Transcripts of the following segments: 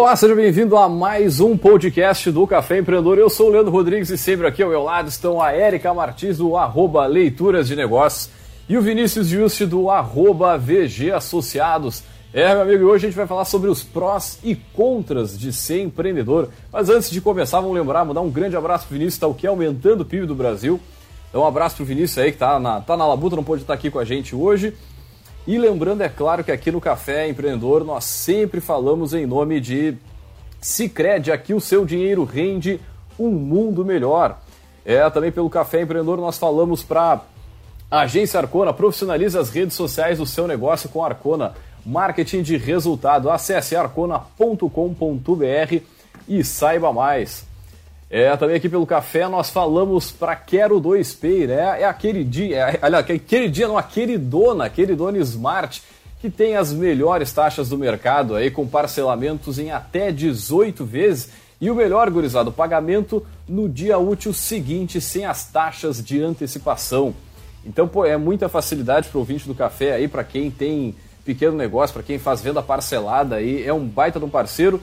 Olá, seja bem-vindo a mais um podcast do Café Empreendedor. Eu sou o Leandro Rodrigues e sempre aqui ao meu lado estão a Érica Martins do arroba Leituras de Negócios e o Vinícius Juste do arroba VG Associados. É, meu amigo, hoje a gente vai falar sobre os prós e contras de ser empreendedor. Mas antes de começar, vamos lembrar, mandar um grande abraço pro Vinícius, tá o que aumentando o PIB do Brasil. Então um abraço pro Vinícius aí que tá na, tá na labuta, não pode estar aqui com a gente hoje. E lembrando, é claro, que aqui no Café Empreendedor nós sempre falamos em nome de Cicred, aqui o seu dinheiro rende um mundo melhor. É, também pelo Café Empreendedor nós falamos para a Agência Arcona, profissionalize as redes sociais do seu negócio com Arcona. Marketing de resultado. Acesse arcona.com.br e saiba mais. É, também aqui pelo café nós falamos para Quero 2Pay, né? É aquele dia, é, aliás, aquele dia não, a queridona, queridona Smart, que tem as melhores taxas do mercado aí com parcelamentos em até 18 vezes e o melhor, gurizado, pagamento no dia útil seguinte sem as taxas de antecipação. Então, pô, é muita facilidade para o ouvinte do café aí, para quem tem pequeno negócio, para quem faz venda parcelada aí, é um baita de um parceiro.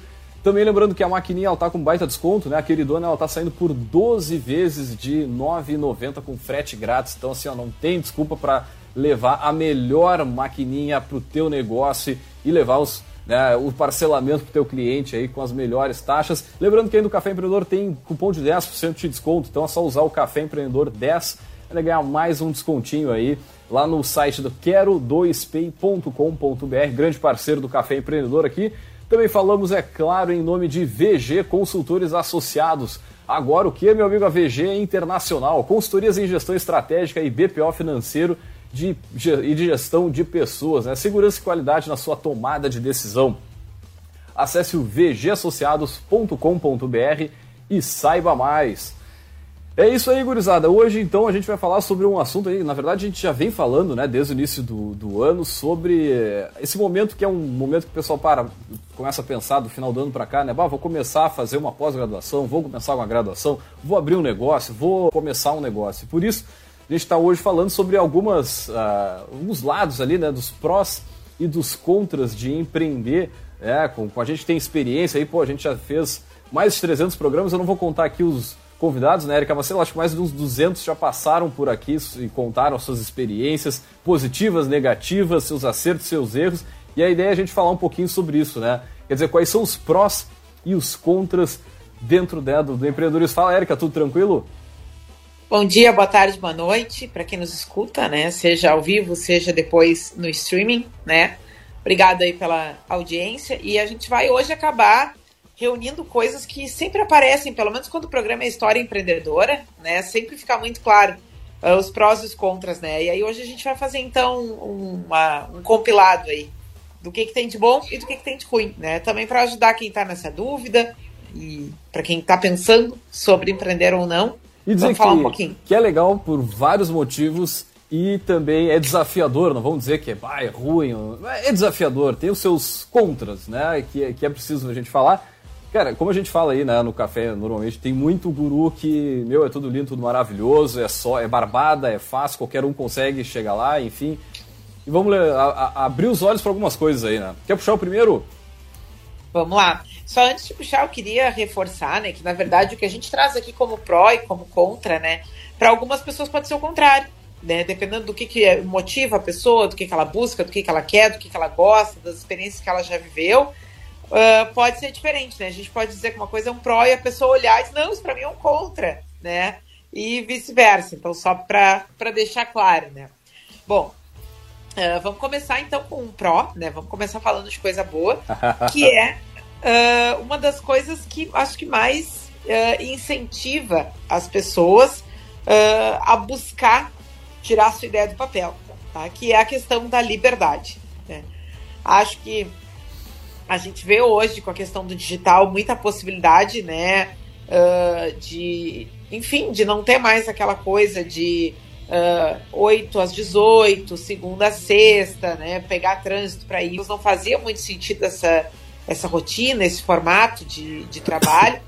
Também lembrando que a maquininha ela tá com baita desconto, né? A queridona ela tá saindo por 12 vezes de R$ 9,90 com frete grátis. Então assim, ó, não tem desculpa para levar a melhor maquininha pro teu negócio e levar os né, o parcelamento para o teu cliente aí com as melhores taxas. Lembrando que aí no Café Empreendedor tem cupom de 10% de desconto, então é só usar o Café Empreendedor 10 para ganhar mais um descontinho aí lá no site do quero2pay.com.br, grande parceiro do Café Empreendedor aqui. Também falamos, é claro, em nome de VG Consultores Associados. Agora o que, meu amigo? A VG é internacional, consultorias em gestão estratégica e BPO financeiro de, e de gestão de pessoas, né? segurança e qualidade na sua tomada de decisão. Acesse o vgassociados.com.br e saiba mais. É isso aí, gurizada. Hoje, então, a gente vai falar sobre um assunto aí. Na verdade, a gente já vem falando, né, desde o início do, do ano, sobre esse momento que é um momento que o pessoal para, começa a pensar do final do ano para cá, né? Bah, vou começar a fazer uma pós-graduação, vou começar uma graduação, vou abrir um negócio, vou começar um negócio. Por isso, a gente está hoje falando sobre algumas, uh, alguns lados ali, né, dos prós e dos contras de empreender. É, com, com a gente tem experiência aí, pô, a gente já fez mais de 300 programas, eu não vou contar aqui os convidados, né, Erika Marcelo? Acho que mais de uns 200 já passaram por aqui e contaram suas experiências positivas, negativas, seus acertos, seus erros. E a ideia é a gente falar um pouquinho sobre isso, né? Quer dizer, quais são os prós e os contras dentro né, do, do empreendedorismo. Fala, Erika, tudo tranquilo? Bom dia, boa tarde, boa noite para quem nos escuta, né? Seja ao vivo, seja depois no streaming, né? Obrigado aí pela audiência e a gente vai hoje acabar reunindo coisas que sempre aparecem, pelo menos quando o programa é História Empreendedora, né? Sempre fica muito claro uh, os prós e os contras, né? E aí hoje a gente vai fazer então um, uma, um compilado aí do que, que tem de bom e do que, que tem de ruim, né? Também para ajudar quem está nessa dúvida e para quem está pensando sobre empreender ou não. E dizer vamos falar que, um pouquinho. que é legal por vários motivos e também é desafiador, não vamos dizer que é, ah, é ruim, é desafiador, tem os seus contras, né? Que, que é preciso a gente falar. Cara, como a gente fala aí, né, no café, normalmente, tem muito guru que, meu, é tudo lindo, tudo maravilhoso, é só, é barbada, é fácil, qualquer um consegue chegar lá, enfim. E vamos a, a, abrir os olhos para algumas coisas aí, né? Quer puxar o primeiro? Vamos lá. Só antes de puxar, eu queria reforçar, né, que na verdade o que a gente traz aqui como pró e como contra, né, para algumas pessoas pode ser o contrário, né, dependendo do que, que motiva a pessoa, do que, que ela busca, do que, que ela quer, do que, que ela gosta, das experiências que ela já viveu uh, pode ser diferente, né? A gente pode dizer que uma coisa é um pró e a pessoa olhar e dizer, não, isso para mim é um contra, né? E vice-versa. Então, só para deixar claro, né? Bom, uh, vamos começar então com um pró, né? Vamos começar falando de coisa boa, que é uh, uma das coisas que acho que mais incentiva as pessoas a buscar tirar a sua ideia do papel, tá? Que é a questão da liberdade. Né? Acho que a gente vê hoje com a questão do digital muita possibilidade, né, uh, de, enfim, de não ter mais aquela coisa de uh, 8 às 18, segunda a sexta, né, pegar trânsito para ir. Não fazia muito sentido essa, essa rotina, esse formato de, de trabalho.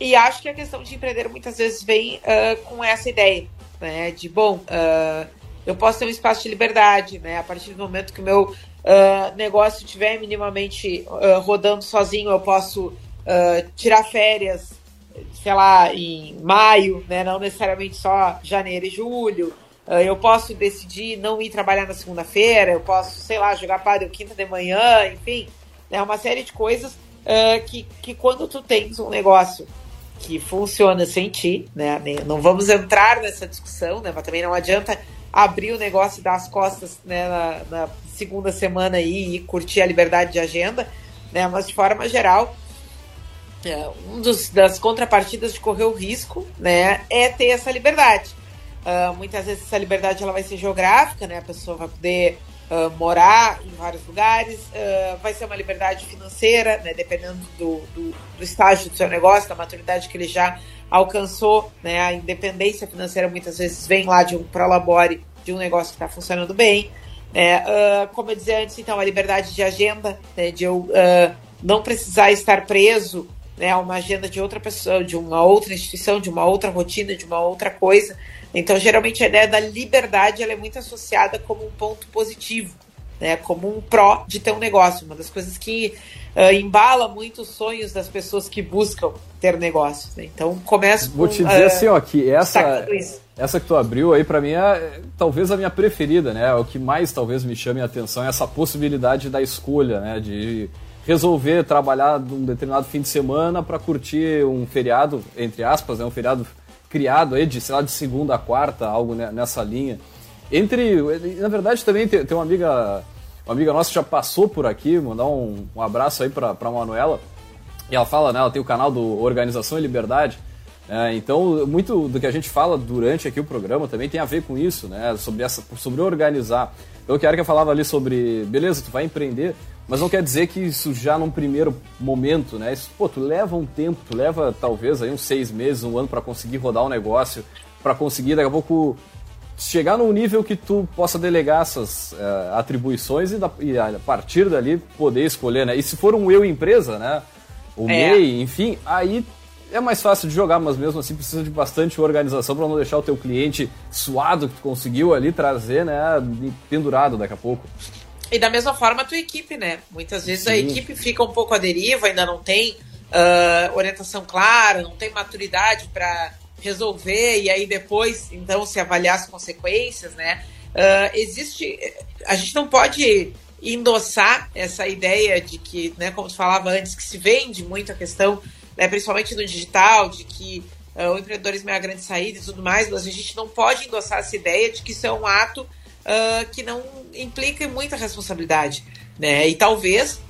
E acho que a questão de empreender muitas vezes vem uh, com essa ideia, né, de, bom, uh, eu posso ter um espaço de liberdade, né, a partir do momento que o meu uh, negócio estiver minimamente uh, rodando sozinho, eu posso uh, tirar férias, sei lá, em maio, né? não necessariamente só janeiro e julho. eu posso decidir não ir trabalhar na segunda-feira, eu posso, sei lá, jogar padre quinta de manhã, enfim, é né? uma série de coisas que, que quando tu tens um negócio que funciona sem ti, né? Não vamos entrar nessa discussão, né? Mas também não adianta abrir o negócio e dar as costas né, na, na segunda semana aí e curtir a liberdade de agenda, né? Mas de forma geral, é, um dos, das contrapartidas de correr o risco, né, é ter essa liberdade. Uh, muitas vezes essa liberdade ela vai ser geográfica, né? A pessoa vai poder uh, morar em vários lugares, uh, vai ser uma liberdade financeira, né? Dependendo do, do, do, estágio do seu negócio, da maturidade que ele já alcançou, né? A independência financeira muitas vezes vem lá de um prolabore de um negócio que está funcionando bem. É, uh, como eu dizia antes, então, a liberdade de agenda, né, de eu uh, não precisar estar preso né, a uma agenda de outra pessoa, de uma outra instituição, de uma outra rotina, de uma outra coisa. Então, geralmente, a ideia da liberdade ela é muito associada como um ponto positivo, né, como um pró de ter um negócio. Uma das coisas que uh, embala muito os sonhos das pessoas que buscam ter negócios. Né? Então, começo Vou te dizer assim, ó, que essa essa que tu abriu aí, para mim, é, talvez a minha preferida, né? O que mais talvez me chame a atenção é essa possibilidade da escolha, né? De resolver trabalhar um determinado fim de semana para curtir um feriado, entre aspas, né? Um feriado criado aí de, sei lá, de segunda a quarta, algo nessa linha. Entre, na verdade, também tem, tem uma amiga, uma amiga nossa que já passou por aqui, mandar um, um abraço aí para Manuela. E ela fala, né? Ela tem o canal do Organização e Liberdade. É, então, muito do que a gente fala durante aqui o programa também tem a ver com isso, né? Sobre, essa, sobre organizar. Eu quero que eu falava ali sobre, beleza, tu vai empreender, mas não quer dizer que isso já num primeiro momento, né? Isso, pô, tu leva um tempo, tu leva talvez aí uns seis meses, um ano para conseguir rodar um negócio, para conseguir daqui a pouco chegar num nível que tu possa delegar essas uh, atribuições e, da, e, a partir dali poder escolher, né? E se for um eu empresa, né? O é. MEI, enfim, aí é mais fácil de jogar, mas mesmo assim precisa de bastante organização para não deixar o teu cliente suado que tu conseguiu ali trazer, né, pendurado daqui a pouco. E da mesma forma a tua equipe, né? Muitas vezes Sim. a equipe fica um pouco à deriva, ainda não tem uh, orientação clara, não tem maturidade para resolver e aí depois, então, se avaliar as consequências, né? Uh, existe. A gente não pode endossar essa ideia de que, né, como tu falava antes, que se vende muito a questão né, principalmente no digital, de que uh, o empreendedorismo é a grande saída e tudo mais, mas a gente não pode endossar essa ideia de que isso é um ato uh, que não implica muita responsabilidade. Né? E talvez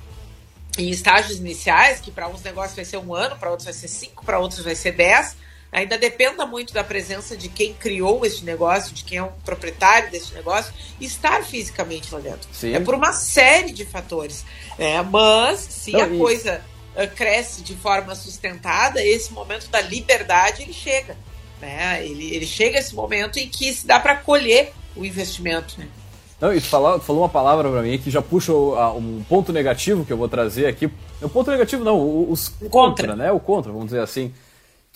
em estágios iniciais, que para uns negócios vai ser um ano, para outros vai ser cinco, para outros vai ser dez, ainda dependa muito da presença de quem criou este negócio, de quem é o proprietário desse negócio, estar fisicamente lá dentro. Sim. É por uma série de fatores. Né? Mas se Não, a coisa uh, cresce de forma sustentada, esse momento da liberdade ele chega. Né? Ele, ele chega esse momento em que se dá para colher o investimento. Né? Não, tu falou, falou uma palavra para mim que já puxa um ponto negativo que eu vou trazer aqui. O ponto negativo não, os contra, contra, né? O contra, vamos dizer assim.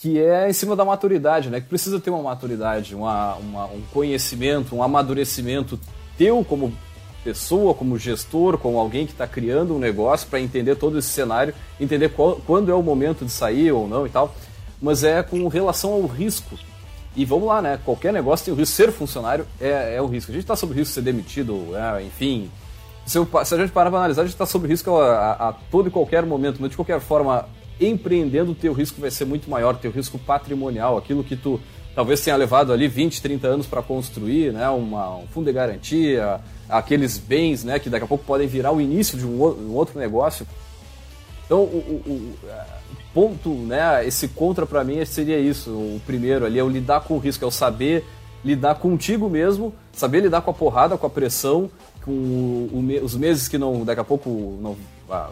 Que é em cima da maturidade, né? Que precisa ter uma maturidade, uma, uma um conhecimento, um amadurecimento teu como pessoa, como gestor, como alguém que está criando um negócio para entender todo esse cenário, entender qual, quando é o momento de sair ou não e tal, mas é com relação ao risco. E vamos lá, né? Qualquer negócio tem o risco. Ser funcionário é, é o risco. A gente está sob risco de ser demitido, é, enfim. Se, eu, se, a gente parar para analisar, a gente está sob risco a, a, a, todo e qualquer momento, mas de qualquer forma, empreendendo, o teu risco vai ser muito maior, teu risco patrimonial, aquilo que tu talvez tenha levado ali 20, 30 anos para construir, né? Uma, um fundo de garantia, aqueles bens né, que daqui a pouco podem virar o início de um, um outro negócio. Então, o, o, o, ponto, né, esse contra para mim seria isso. O primeiro ali é o lidar com o risco, é o saber lidar contigo mesmo, saber lidar com a porrada, com a pressão, com os meses que não, daqui a pouco não, a,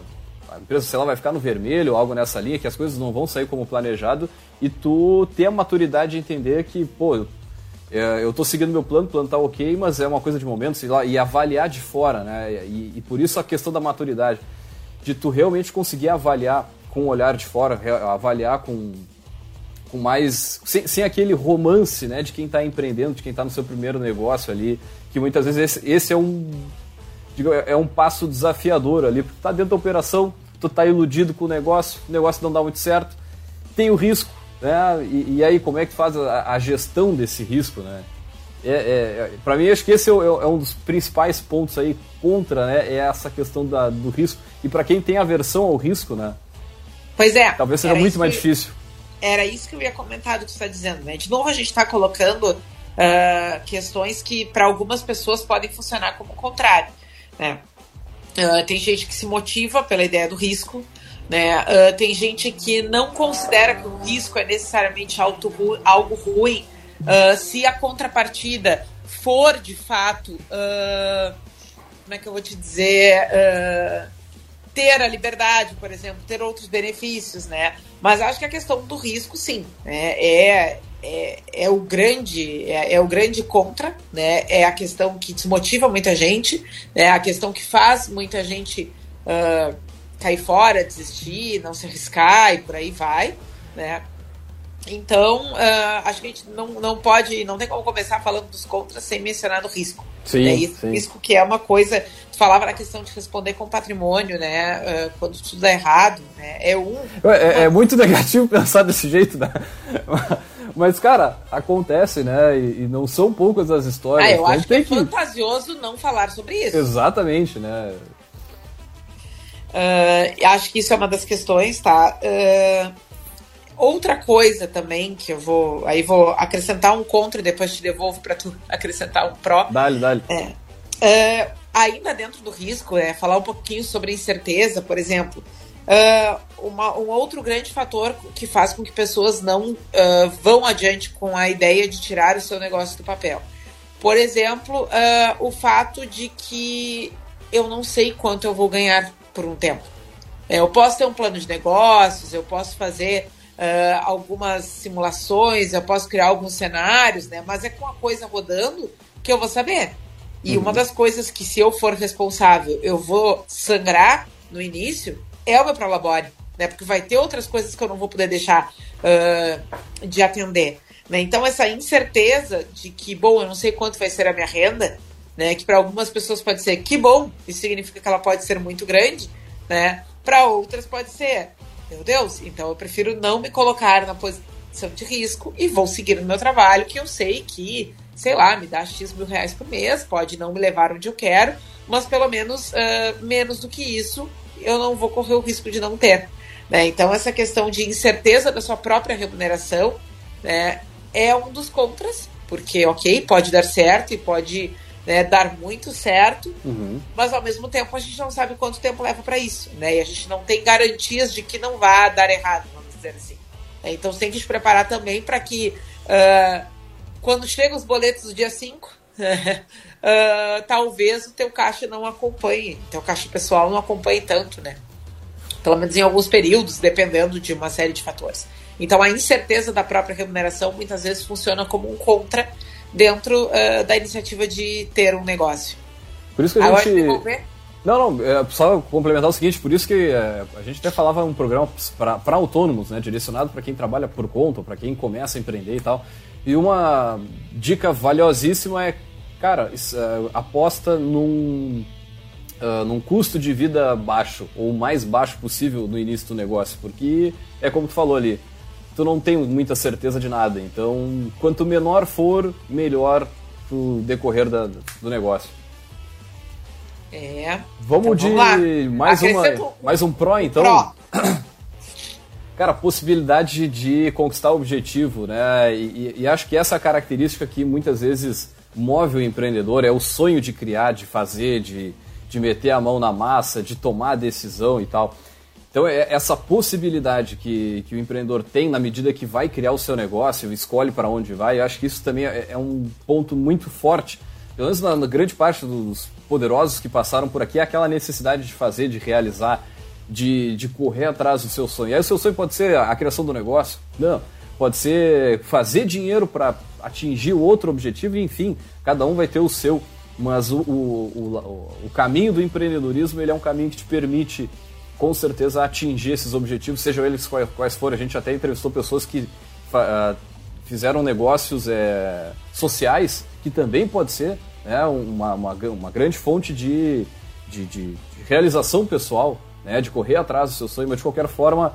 a empresa, sei lá, vai ficar no vermelho, algo nessa linha, que as coisas não vão sair como planejado, e tu ter a maturidade de entender que, pô, é, eu estou seguindo meu plano, o plano está ok, mas é uma coisa de momento, sei lá, e avaliar de fora, né? E, e, por isso a questão da maturidade, de tu realmente conseguir avaliar com o olhar de fora, avaliar com, com mais. Sem, sem aquele romance, né? De quem está empreendendo, de quem está no seu primeiro negócio ali, que muitas vezes esse, esse, é um. É, é um passo desafiador ali, porque tá dentro da operação, tu tá iludido com o negócio, o negócio não dá muito certo, tem o risco, né? E, e aí como é que faz a, a gestão desse risco, né? É, é, é para mim acho que esse é, é, um dos principais pontos aí contra, né? É essa questão da, do risco e para quem tem aversão ao risco, né? Pois é. Talvez seja muito mais que, difícil. Era isso que eu ia comentar do que você está dizendo, né? De novo a gente está colocando uh, questões que para algumas pessoas podem funcionar como contrário, né? Uh, tem gente que se motiva pela ideia do risco, né? Uh, tem gente que não considera que o risco é necessariamente algo, algo ruim uh, se a contrapartida for de fato, uh, como é que eu vou te dizer, ter a liberdade, por exemplo, ter outros benefícios, né? Mas acho que a questão do risco, sim, né? é, é, é o grande é, é, o grande contra, né? É a questão que desmotiva muita gente, é a questão que faz muita gente uh, cair fora, desistir, não se arriscar e por aí vai, né? Então, uh, acho que a gente não, não pode, não tem como começar falando dos contras sem mencionar o risco. Sim, né? Isso, sim. risco que é uma coisa, tu falava na questão de responder com patrimônio, né? Uh, quando tudo dá errado, né? É um. É, é, muito negativo pensar desse jeito, né? Mas, cara, acontece, né? E, e, não são poucas as histórias. Ah, eu acho que é que... fantasioso não falar sobre isso. Exatamente, né? Uh, acho que isso é uma das questões, tá? Uh, outra coisa também que eu vou. Aí vou acrescentar um contra e depois te devolvo para tu acrescentar um pró. Dale, dale. É, uh, ainda dentro do risco, é falar um pouquinho sobre incerteza, por exemplo. Uma, um outro grande fator que faz com que pessoas não vão adiante com a ideia de tirar o seu negócio do papel. Por exemplo, o fato de que eu não sei quanto eu vou ganhar por um tempo. É, eu posso ter um plano de negócios, eu posso fazer uh, algumas simulações, eu posso criar alguns cenários, né? Mas é com a coisa rodando que eu vou saber. E uhum. uma das coisas que, se eu for responsável, eu vou sangrar no início, é o meu prolabore, né? Porque vai ter outras coisas que eu não vou poder deixar uh, de atender. Né? Então, essa incerteza de que, bom, eu não sei quanto vai ser a minha renda, né? Que para algumas pessoas pode ser que bom, isso significa que ela pode ser muito grande, né? Para outras pode ser, meu Deus, então eu prefiro não me colocar na posição de risco e vou seguir no meu trabalho, que eu sei que, sei lá, me dá X mil reais por mês, pode não me levar onde eu quero, mas pelo menos uh, menos do que isso eu não vou correr o risco de não ter. Né? Então, essa questão de incerteza da sua própria remuneração né, é um dos contras, porque, ok, pode dar certo e pode né, dar muito certo, uhum. mas ao mesmo tempo a gente não sabe quanto tempo leva para isso, né? E a gente não tem garantias de que não vá dar errado, vamos dizer assim. É, então você tem que se preparar também para que uh, quando chegam os boletos do dia 5, uh, ah, talvez o teu caixa não acompanhe, o teu caixa pessoal não acompanhe tanto, né? Pelo menos em alguns períodos, dependendo de uma série de fatores. Então a incerteza da própria remuneração muitas vezes funciona como um contra dentro uh, da iniciativa de ter um negócio. Por isso que a gente. Não, não, é só complementar o seguinte, por isso que é, a gente até falava um programa para autônomos, né, direcionado para quem trabalha por conta, para quem começa a empreender e tal. E uma dica valiosíssima é, cara, uh, aposta num, uh, num custo de vida baixo, ou o mais baixo possível no início do negócio, porque é como tu falou ali, tu não tem muita certeza de nada. Então, quanto menor for, melhor pro decorrer da, do negócio. É. Vamos então, de vamos mais, uma, mais um Pro, então? Pro. Cara, possibilidade de conquistar o objetivo, né? E, e, acho que essa característica que muitas vezes move o empreendedor é o sonho de criar, de fazer, de, de meter a mão na massa, de tomar a decisão e tal. Então, é essa possibilidade que, que o empreendedor tem na medida que vai criar o seu negócio, escolhe para onde vai, eu acho que isso também é, é um ponto muito forte. Pelo menos na, na, grande parte dos poderosos que passaram por aqui, é aquela necessidade de fazer, de realizar, de, de correr atrás do seu sonho. E aí, o seu sonho pode ser a criação do negócio? Não. Pode ser fazer dinheiro para atingir outro objetivo, enfim, cada um vai ter o seu. Mas o, o, o, o caminho do empreendedorismo ele é um caminho que te permite com certeza atingir esses objetivos, sejam eles quais forem. A gente até entrevistou pessoas que uh, fizeram negócios é, sociais, que também pode ser né, uma, uma, uma, grande fonte de, de, de, de realização pessoal, né, de correr atrás do seu sonho, mas de qualquer forma,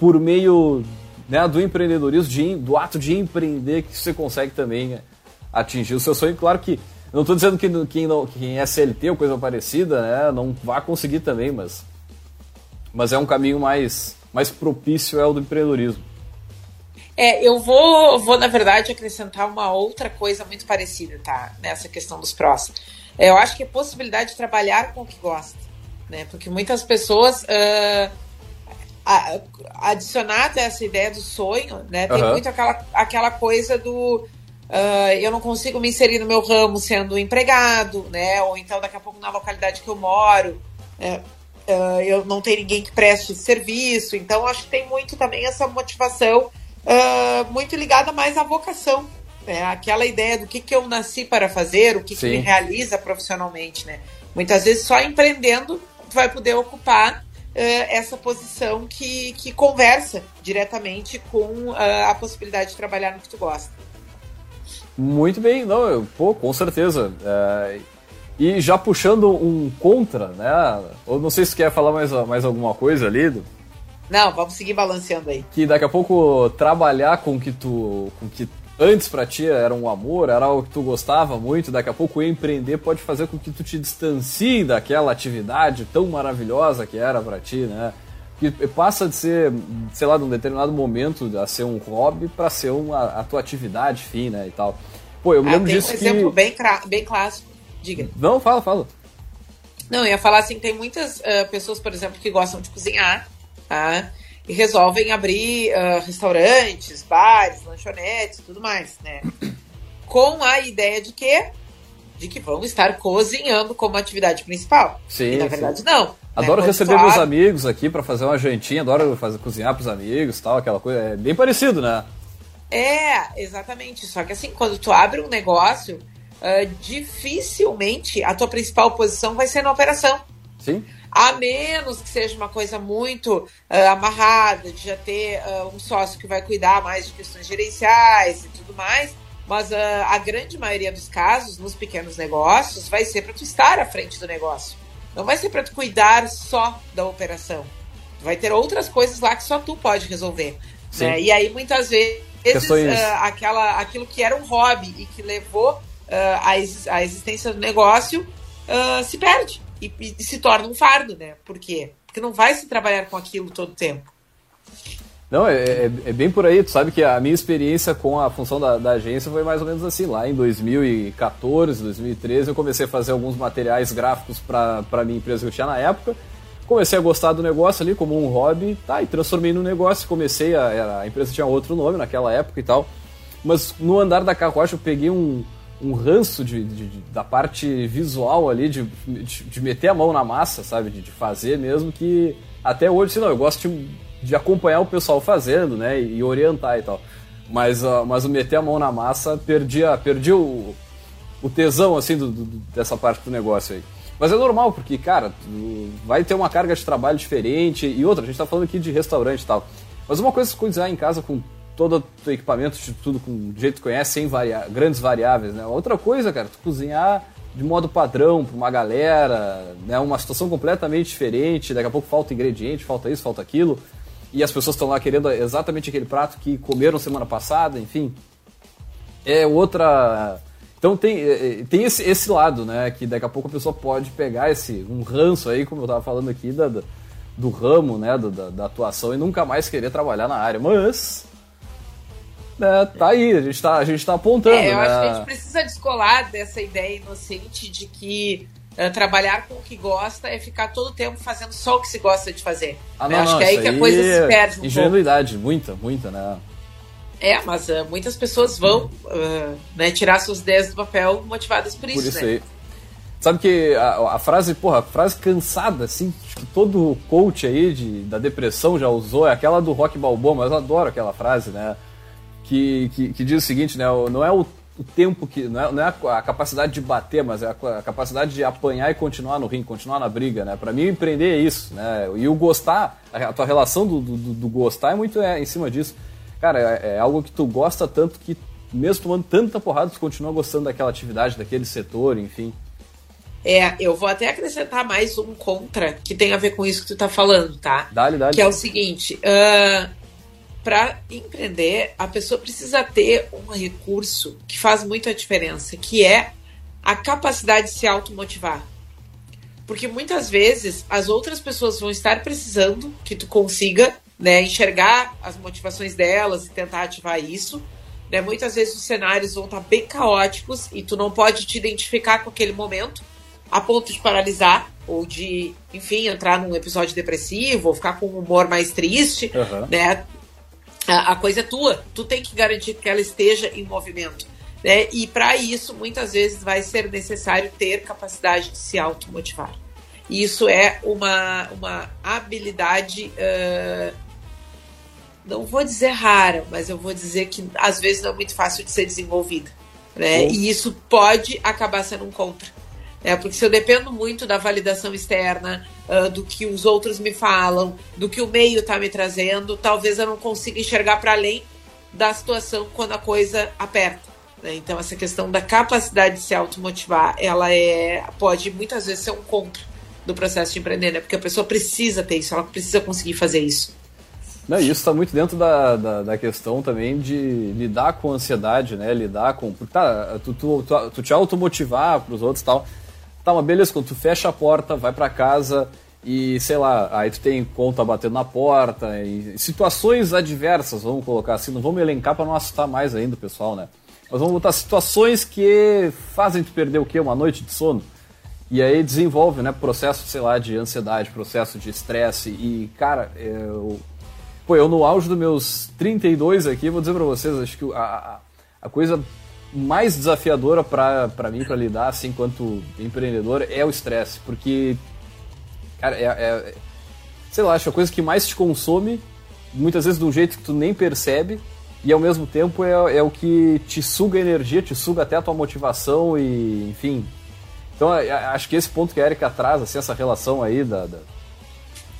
por meio né, do empreendedorismo, de, do ato de empreender, que você consegue também atingir o seu sonho. Claro que não estou dizendo que quem, não, quem é CLT ou coisa parecida né, não vai conseguir também, mas, mas é um caminho mais, mais propício é o do empreendedorismo. É, eu vou, vou, na verdade, acrescentar uma outra coisa muito parecida, tá? Nessa questão dos prós. É, eu acho que é a possibilidade de trabalhar com o que gosta, né? Porque muitas pessoas, uh, adicionada a essa ideia do sonho, né? Tem uhum. muito aquela, aquela coisa do... Uh, eu não consigo me inserir no meu ramo sendo empregado, né? Ou então, daqui a pouco, na localidade que eu moro, é, uh, eu não tenho ninguém que preste serviço. Então, acho que tem muito também essa motivação uh, muito ligada mais à vocação, né? Aquela ideia do que, que eu nasci para fazer, o que, que me realiza profissionalmente, né? Muitas vezes só empreendendo tu vai poder ocupar essa posição que, que conversa diretamente com uh, a possibilidade de trabalhar no que tu gosta. Muito bem, não, eu, pô, com certeza. É, e já puxando um contra, né? Ou não sei se quer falar mais, mais alguma coisa ali, do, não, vamos seguir balanceando aí. Que daqui a pouco trabalhar com que tu. com que antes pra ti era um amor, era algo que tu gostava muito, daqui a pouco empreender pode fazer com que tu te distancie daquela atividade tão maravilhosa que era para ti, né? Que passa de ser, sei lá, num determinado momento a ser um hobby para ser uma, a tua atividade fim, né, e tal. Pô, eu me ah, lembro disso um que... exemplo bem, bem clássico. Diga. Não, fala, fala. Não, eu ia falar assim, tem muitas uh, pessoas, por exemplo, que gostam de cozinhar, tá? E resolvem abrir uh, restaurantes, bares, lanchonetes, tudo mais, né? Com a ideia de que de que vão estar cozinhando como atividade principal. Sim. E, na verdade, sim. não. Né? Adoro né? receber meus amigos aqui para fazer uma jantinha, adoro fazer cozinhar pros amigos, tal, aquela coisa. É bem parecido, né? É, exatamente. Só que assim, quando tu abre um negócio, uh, dificilmente a tua principal posição vai ser na operação. Sim a menos que seja uma coisa muito uh, amarrada, de já ter uh, um sócio que vai cuidar mais de questões gerenciais e tudo mais. Mas uh, a grande maioria dos casos, nos pequenos negócios, vai ser para tu estar à frente do negócio. Não vai ser para tu cuidar só da operação. Vai ter outras coisas lá que só tu pode resolver. Né? E aí, muitas vezes, aquela, aquilo que era um hobby e que levou à, existência do negócio se perde e, e, se torna um fardo, né? Por quê? Porque não vai se trabalhar com aquilo todo o tempo. Não, é, é, é, bem por aí. Tu sabe que a minha experiência com a função da, da, agência foi mais ou menos assim. Lá em 2014, 2013, eu comecei a fazer alguns materiais gráficos para a minha empresa que eu tinha na época. Comecei a gostar do negócio ali como um hobby, tá? E transformei no negócio. Comecei a, a empresa tinha outro nome naquela época e tal. Mas no andar da carruagem eu peguei um, um ranço de, de, de, da parte visual ali, de, de, meter a mão na massa, sabe? De, fazer mesmo, que até hoje, assim, não, eu gosto de, acompanhar o pessoal fazendo, né? E, orientar e tal. Mas, uh, mas o meter a mão na massa, perdia, perdi o, o tesão, assim, do, do, dessa parte do negócio aí. Mas é normal, porque, cara, vai ter uma carga de trabalho diferente. E outra, a gente tá falando aqui de restaurante e tal. Mas uma coisa é cozinhar em casa com todo o equipamento, tudo com o jeito que conhece, sem varia grandes variáveis, né? Outra coisa, cara, tu cozinhar de modo padrão para uma galera, né? Uma situação completamente diferente, daqui a pouco falta ingrediente, falta isso, falta aquilo, e as pessoas estão lá querendo exatamente aquele prato que comeram semana passada, enfim. É outra... Então tem, é, é, tem esse, esse lado, né? Que daqui a pouco a pessoa pode pegar esse um ranço aí, como eu estava falando aqui, da, do ramo, né? Da, da, atuação e nunca mais querer trabalhar na área. Mas né, tá aí, a gente tá, a gente tá apontando. É, eu né? acho que a gente precisa descolar dessa ideia inocente de que uh, trabalhar com o que gosta é ficar todo o tempo fazendo só o que se gosta de fazer. Ah, não, acho não, que é aí que a coisa se perde. Um ingenuidade, pouco. muita, muita, né? É, mas uh, muitas pessoas vão uh, né, tirar suas ideias do papel motivadas por isso. Por isso né? aí. Sabe que a, a, frase, porra, a frase cansada, assim, que todo coach aí de, da depressão já usou, é aquela do Rock Balboa, mas eu adoro aquela frase, né? Que, que, que, diz o seguinte, né? Não é o, o tempo que. Não é, não é a, a, capacidade de bater, mas é a, a, capacidade de apanhar e continuar no rim, continuar na briga, né? Para mim, empreender é isso, né? E o gostar, a, tua relação do, do, do, gostar é muito é, em cima disso. Cara, é, é, algo que tu gosta tanto que, mesmo tomando tanta porrada, tu continua gostando daquela atividade, daquele setor, enfim. É, eu vou até acrescentar mais um contra que tem a ver com isso que tu tá falando, tá? Dale, dale. Que é o seguinte: uh, para empreender, a pessoa precisa ter um recurso que faz muita diferença, que é a capacidade de se automotivar. Porque muitas vezes as outras pessoas vão estar precisando que tu consiga né, enxergar as motivações delas e tentar ativar isso. Né? Muitas vezes os cenários vão estar bem caóticos e tu não pode te identificar com aquele momento a ponto de paralisar ou de, enfim, entrar num episódio depressivo ou ficar com um humor mais triste, uhum. né? A, a, coisa é tua. Tu tem que garantir que ela esteja em movimento. Né? E para isso, muitas vezes vai ser necessário ter capacidade de se automotivar. E isso é uma, uma habilidade, uh, não vou dizer rara, mas eu vou dizer que às vezes não é muito fácil de ser desenvolvida. Né? E isso pode acabar sendo um contra. É, porque se eu dependo muito da validação externa, uh, do que os outros me falam, do que o meio está me trazendo, talvez eu não consiga enxergar para além da situação quando a coisa aperta. Né? Então, essa questão da capacidade de se automotivar, ela é, pode muitas vezes ser um contra do processo de empreender, né? porque a pessoa precisa ter isso, ela precisa conseguir fazer isso. Não, isso está muito dentro da, da, da, questão também de lidar com ansiedade, né? Lidar com. Tá, tu, tu, tu, tu te automotivar para os outros e tal Tá, mas beleza, quando tu fecha a porta, vai para casa e, sei lá, aí tu tem conta batendo na porta, e situações adversas, vamos colocar assim, não vamos elencar para não assustar mais ainda o pessoal, né? Mas vamos botar situações que fazem tu perder o quê? Uma noite de sono. E aí desenvolve, né, processo, sei lá, de ansiedade, processo de estresse. E, cara, eu. Pô, eu no auge dos meus 32 aqui, vou dizer pra vocês, acho que a, a coisa mais desafiadora para mim, para lidar, assim, enquanto empreendedor, é o estresse. Porque, cara, é, é, Sei lá, acho a coisa que mais te consome, muitas vezes de um jeito que tu nem percebe, e ao mesmo tempo é, é o que te suga energia, te suga até a tua motivação e, enfim. Então, acho que esse ponto que a Erika traz, assim, essa relação aí da,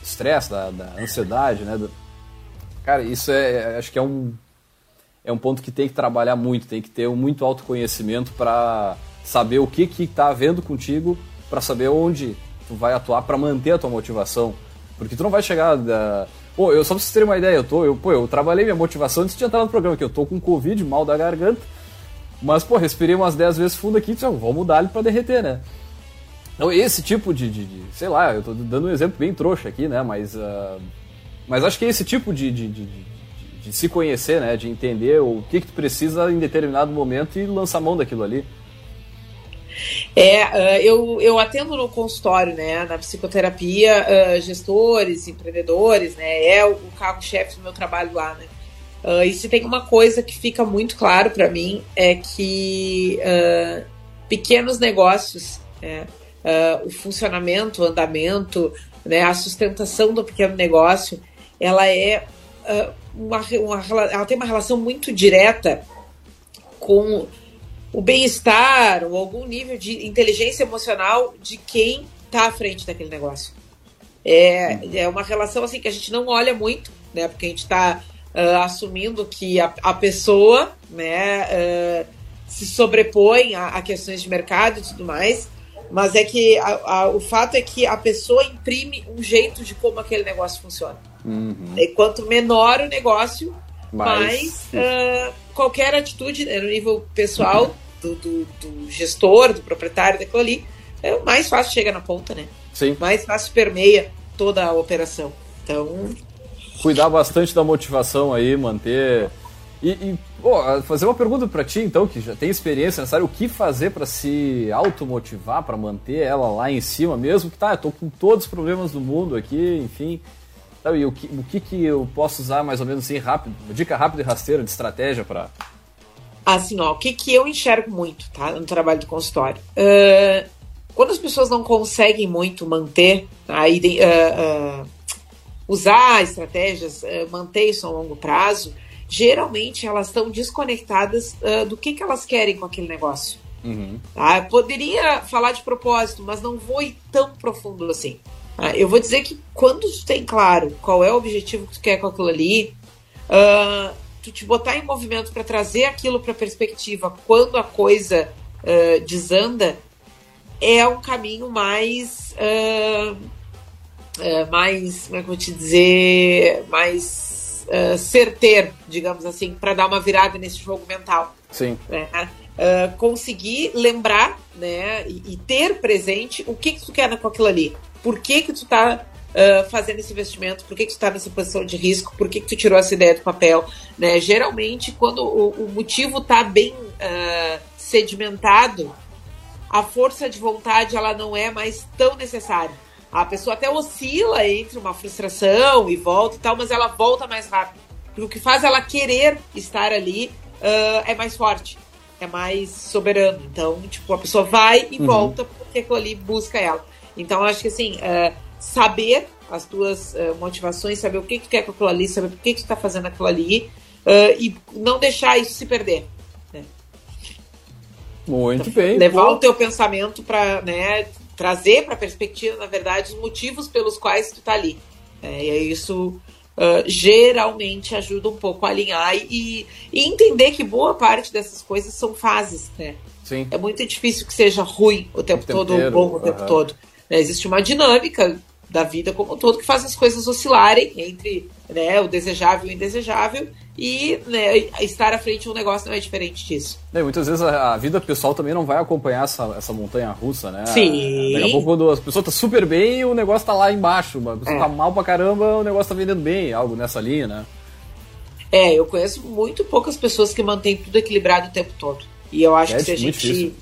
estresse, da, da ansiedade, né? Do... Cara, isso é, acho que é um é um ponto que tem que trabalhar muito, tem que ter muito autoconhecimento para saber o que que está havendo contigo, para saber onde tu vai atuar para manter a tua motivação. Porque tu não vai chegar da... Pô, eu só pra vocês terem uma ideia, eu tô, eu, pô, eu trabalhei minha motivação antes de entrar no programa, que eu tô com Covid, mal da garganta, mas, pô, respirei umas 10 vezes fundo aqui, então, vamos mudar ele pra derreter, né? Então, esse tipo de, de, de, sei lá, eu tô dando um exemplo bem trouxa aqui, né, mas, uh, mas acho que esse tipo de, de, de se conhecer, né? De entender o que, que tu precisa em determinado momento e lançar mão daquilo ali. É, uh, eu, eu atendo no consultório, né, na psicoterapia, uh, gestores, empreendedores, né, é o, carro-chefe do meu trabalho lá, né. Uh, e se tem uma coisa que fica muito claro para mim é que pequenos negócios, né, o funcionamento, o andamento, né, a sustentação do pequeno negócio, ela é uma, uma, ela tem uma relação muito direta com o bem-estar ou algum nível de inteligência emocional de quem está à frente daquele negócio. É, é uma relação assim que a gente não olha muito, né? Porque a gente está uh, assumindo que a, a pessoa, né, uh, se sobrepõe a, a, questões de mercado e tudo mais. Mas é que a, a, o fato é que a pessoa imprime um jeito de como aquele negócio funciona. Uhum. E quanto menor o negócio, mais, uh, qualquer atitude né, no nível pessoal uhum. do, do, do, gestor, do proprietário daquilo ali, é mais fácil chega na ponta, né? Sim. Mais fácil permeia toda a operação. Então. Cuidar bastante da motivação aí, manter. E, e fazer uma pergunta para ti, então, que já tem experiência nessa área, o que fazer para se automotivar, para manter ela lá em cima, mesmo que tá, eu tô com todos os problemas do mundo aqui, enfim, Sabe, e o que, o que, que eu posso usar mais ou menos assim rápido, uma dica rápida e rasteira de estratégia para Assim, ó, o que, que eu enxergo muito, tá, no trabalho do consultório? Uh, quando as pessoas não conseguem muito manter, aí, uh, uh, usar estratégias, manter isso a longo prazo, geralmente elas estão desconectadas do que, que elas querem com aquele negócio. Uhum. Tá? Poderia falar de propósito, mas não vou ir tão profundo assim. Ah, eu vou dizer que quando tu tem claro qual é o objetivo que tu quer com aquilo ali, uh, tu te botar em movimento para trazer aquilo para perspectiva quando a coisa uh, desanda, é um caminho mais. Uh, uh, mais. Como é que eu vou te dizer? Mais uh, certeiro, digamos assim, para dar uma virada nesse jogo mental. Sim. Né? Uh, conseguir lembrar né, e, e, ter presente o que, que tu quer com aquilo ali. Por que, que tu tá uh, fazendo esse investimento? Por que, que tu tá nessa posição de risco? Por que, que tu tirou essa ideia do papel? Né? Geralmente, quando o, o motivo tá bem uh, sedimentado, a força de vontade ela não é mais tão necessária. A pessoa até oscila entre uma frustração e volta e tal, mas ela volta mais rápido. Porque o que faz ela querer estar ali uh, é mais forte, é mais soberano. Então, tipo, a pessoa vai e uhum. volta porque aquilo ali busca ela. Então, acho que assim, uh, saber as tuas uh, motivações, saber o que, que tu quer com aquilo ali, saber por que, que tu tá fazendo aquilo ali e não deixar isso se perder. Muito então, bem. Levar o teu pensamento para né, trazer para a perspectiva, na verdade, os motivos pelos quais tu tá ali. É, e isso uh, geralmente ajuda um pouco a alinhar e, e, entender que boa parte dessas coisas são fases, né? Sim. É muito difícil que seja ruim o tempo, o tempo todo ou bom o tempo todo. Né? Existe uma dinâmica da vida como um todo que faz as coisas oscilarem entre né, o desejável e o indesejável e né, estar à frente de um negócio não é diferente disso. É, muitas vezes a, a, vida pessoal também não vai acompanhar essa, essa montanha russa, né? Sim. Daqui a pouco quando a pessoa tá super bem o negócio tá lá embaixo, a pessoa é. tá mal pra caramba o negócio tá vendendo bem, algo nessa linha, né? É, eu conheço muito poucas pessoas que mantêm tudo equilibrado o tempo todo. E eu acho é, que se a gente.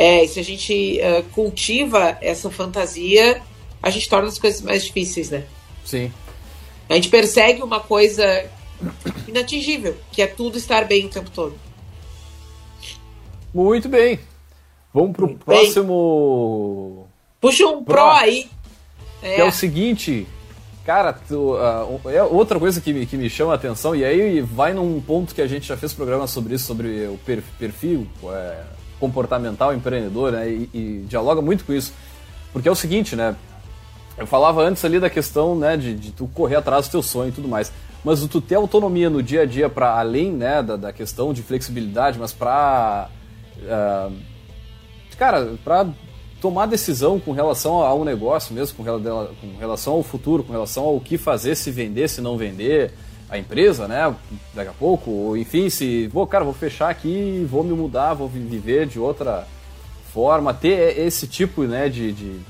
É, se a gente uh, cultiva essa fantasia, a gente torna as coisas mais difíceis, né? Sim. A gente persegue uma coisa inatingível, que é tudo estar bem o tempo todo. Muito bem. Vamos pro Muito próximo. Bem. Puxa um pro, pro aí. É. Que é o seguinte, cara, tu, uh, é outra coisa que me, que me chama a atenção, e aí vai num ponto que a gente já fez programa sobre isso, sobre o perfil é, comportamental empreendedor, né, e, e, dialoga muito com isso. Porque é o seguinte, né? Eu falava antes ali da questão né, de, de tu correr atrás do teu sonho e tudo mais mas tu ter autonomia no dia a dia para além né, da, da, questão de flexibilidade, mas para uh, cara, para tomar decisão com relação ao negócio mesmo, com relação ao futuro, com relação ao que fazer, se vender, se não vender a empresa, né? Daqui a pouco, ou enfim, se vou, cara, vou fechar aqui, vou me mudar, vou viver de outra forma, ter esse tipo, né, de, de,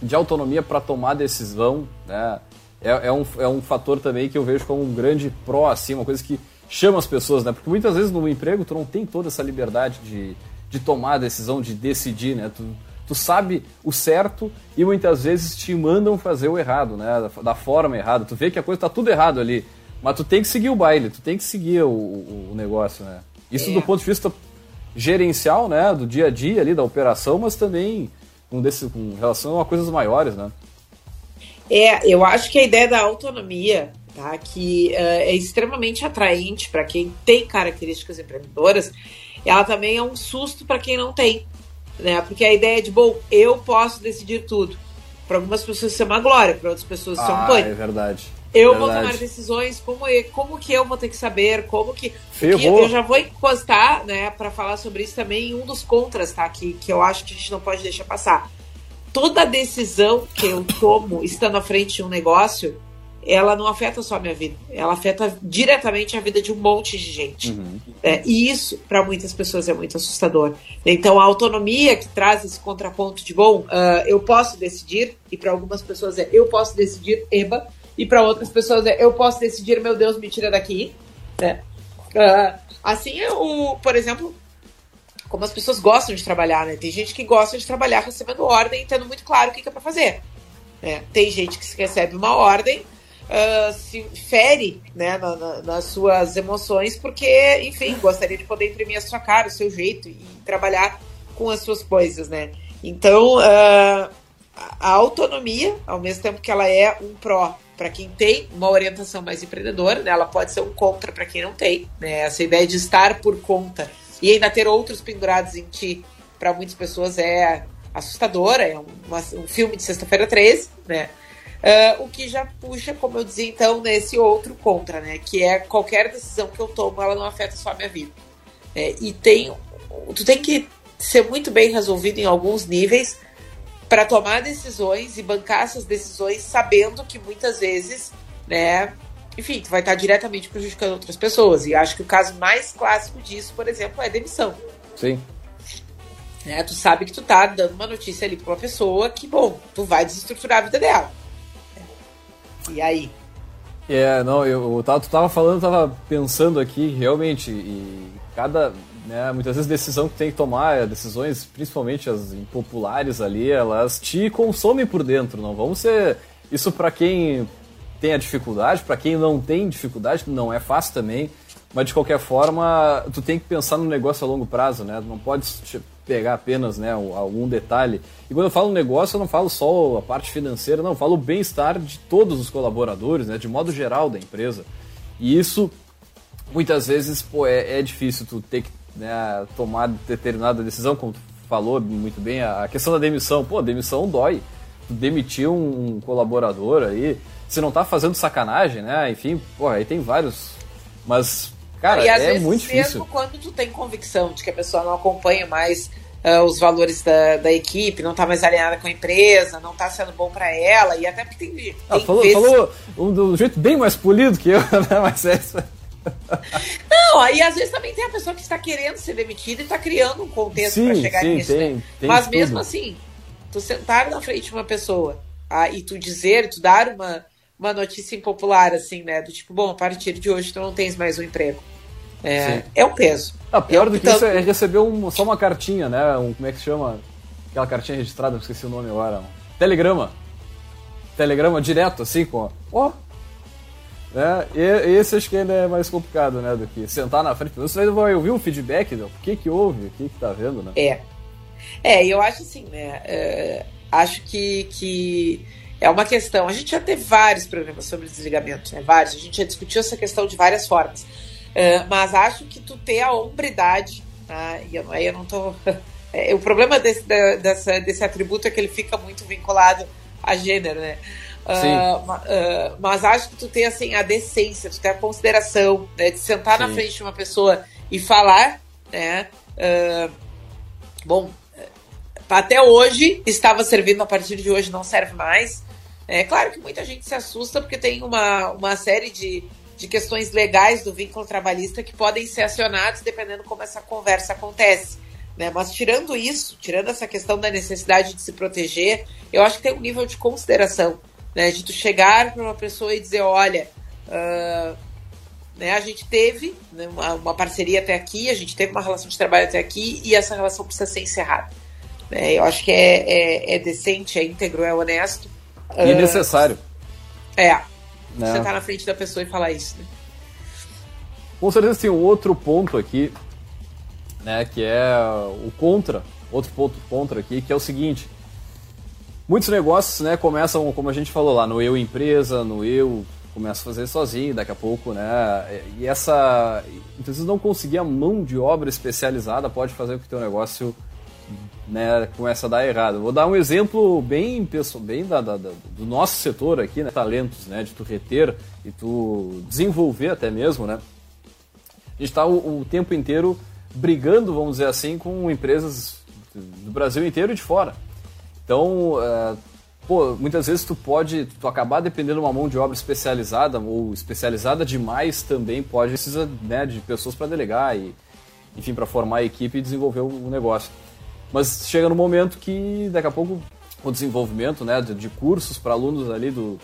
de autonomia para tomar decisão, né? é, é, um, é um fator também que eu vejo como um grande pró, assim, uma coisa que chama as pessoas, né? Porque muitas vezes no emprego tu não tem toda essa liberdade de, de tomar a decisão, de decidir, né? Tu, tu sabe o certo e muitas vezes te mandam fazer o errado, né? Da, da forma errada. Tu vê que a coisa tá tudo errado ali. Mas tu tem que seguir o baile, tu tem que seguir o, o, negócio, né? Isso é. do ponto de vista gerencial, né? Do dia a dia ali, da operação, mas também com, desse, com relação a coisas maiores, né? É, eu acho que a ideia da autonomia, tá, que uh, é extremamente atraente para quem tem características empreendedoras, ela também é um susto para quem não tem, né? Porque a ideia é de, bom, eu posso decidir tudo. Para algumas pessoas isso é uma glória, para outras pessoas isso ah, é um pânico. É verdade. Eu verdade. vou tomar decisões, como, como que eu vou ter que saber, como que. Eu já vou encostar, né, para falar sobre isso também, um dos contras, tá? Que, que eu acho que a gente não pode deixar passar toda decisão que eu tomo estando à frente de um negócio, ela não afeta só a minha vida, ela afeta diretamente a vida de um monte de gente. Uhum. É, e isso, para muitas pessoas, é muito assustador. Então, a autonomia que traz esse contraponto de, bom, uh, eu posso decidir, e para algumas pessoas é eu posso decidir, eba, e para outras pessoas é eu posso decidir, meu Deus, me tira daqui. Né? Uh, assim, o, por exemplo, como as pessoas gostam de trabalhar, né? Tem gente que gosta de trabalhar recebendo ordem e tendo muito claro o que, que é para fazer. Né? Tem gente que recebe uma ordem, uh, se fere né, na, na, nas suas emoções, porque, enfim, gostaria de poder imprimir a sua cara, o seu jeito e trabalhar com as suas coisas, né? Então, uh, a autonomia, ao mesmo tempo que ela é um pró para quem tem uma orientação mais empreendedora, né, ela pode ser um contra para quem não tem. Né? Essa ideia de estar por conta e ainda ter outros pendurados em ti, para muitas pessoas é assustadora, é uma, um filme de sexta-feira 13, né? Uh, o que já puxa, como eu dizia então, nesse outro contra, né? Que é qualquer decisão que eu tomo, ela não afeta só a minha vida. É, e tem, tu tem que ser muito bem resolvido em alguns níveis para tomar decisões e bancar essas decisões sabendo que muitas vezes, né, enfim, tu vai estar diretamente prejudicando outras pessoas. E acho que o caso mais clássico disso, por exemplo, é demissão. Sim. É, tu sabe que tu tá dando uma notícia ali para uma pessoa que, bom, tu vai desestruturar a vida dela. E aí? É, não, eu, eu tava, tu tava falando, tava pensando aqui, realmente, e cada, né, muitas vezes decisão que tem que tomar, decisões, principalmente as impopulares ali, elas te consomem por dentro, não vamos ser, isso para quem tem a dificuldade, para quem não tem dificuldade, não é fácil também, mas de qualquer forma, tu tem que pensar no negócio a longo prazo, né, não pode pegar apenas né, algum detalhe. E quando eu falo negócio, eu não falo só a parte financeira, não, eu falo o bem-estar de todos os colaboradores, né, de modo geral da empresa. E isso, muitas vezes, pô, é, é difícil tu ter que né, tomar determinada decisão, como tu falou muito bem, a questão da demissão. Pô, demissão dói. Demitir um, colaborador aí, se não tá fazendo sacanagem, né, enfim, pô, aí tem vários... Mas Cara, e às é vezes, muito difícil. Mesmo quando tu tem convicção de que a pessoa não acompanha mais uh, os valores da, da equipe, não tá mais alinhada com a empresa, não tá sendo bom para ela, e até porque tem. tem ah, falou, vezes... falou um, do jeito bem mais polido que eu, né? Mas isso. Não, aí às vezes também tem a pessoa que está querendo ser demitida e está criando um contexto para chegar sim, nisso. Tem, né? tem Mas mesmo tudo. assim, tu sentar na frente de uma pessoa ah, e tu dizer, tu dar uma uma notícia impopular, assim, né? Do tipo, bom, a partir de hoje tu não tens mais um emprego. É, é um peso. Ah, pior é, do que então... isso é receber um, só uma cartinha, né? Um, como é que se chama? Aquela cartinha registrada, esqueci o nome agora. Um telegrama. Telegrama direto, assim, com. Ó. Oh. Né? E, esse acho que ainda é mais complicado, né? Do que sentar na frente. Você vai ouvir um feedback do que que houve, o que que tá vendo, né? É. É, eu acho assim, né? É, acho que, que é uma questão. A gente já teve vários programas sobre desligamento, né? Vários. A gente já discutiu essa questão de várias formas. Uh, mas acho que tu ter a hombridade, tá? e eu, eu não tô. É, o problema desse, dessa, desse atributo é que ele fica muito vinculado a gênero, né? Uh, uh, mas acho que tu tem assim a decência, tu tem a consideração né, de sentar Sim. na frente de uma pessoa e falar, né? Uh, bom, até hoje estava servindo, a partir de hoje não serve mais. É claro que muita gente se assusta porque tem uma, uma série de, de questões legais do vínculo trabalhista que podem ser acionados dependendo como essa conversa acontece. Né? Mas tirando isso, tirando essa questão da necessidade de se proteger, eu acho que tem um nível de consideração, né? De tu chegar para uma pessoa e dizer, olha, uh, né, a gente teve né, uma, uma, parceria até aqui, a gente teve uma relação de trabalho até aqui e essa relação precisa ser encerrada. Né? Eu acho que é, é, é decente, é íntegro, é honesto e uh, necessário. É. Né? Sentar na frente da pessoa e falar isso, né? Com certeza tem um outro ponto aqui, né, que é o contra, outro ponto contra aqui, que é o seguinte. Muitos negócios, né, começam, como a gente falou lá, no eu empresa, no eu começa a fazer sozinho, daqui a pouco, né? E essa, então, se não conseguir a mão de obra especializada, pode fazer com que teu negócio né, começa a dar errado. Vou dar um exemplo bem, bem da, da, da, do nosso setor aqui, né, talentos, né, de tu reter e tu desenvolver até mesmo, né. A gente está o, o, tempo inteiro brigando, vamos dizer assim, com empresas do Brasil inteiro e de fora. Então, uh, pô, muitas vezes tu pode, tu acabar dependendo de uma mão de obra especializada ou especializada demais também pode precisa né, de pessoas para delegar e, enfim, para formar a equipe e desenvolver o negócio. Mas chega no momento que daqui a pouco o desenvolvimento né, de, de cursos para alunos ali do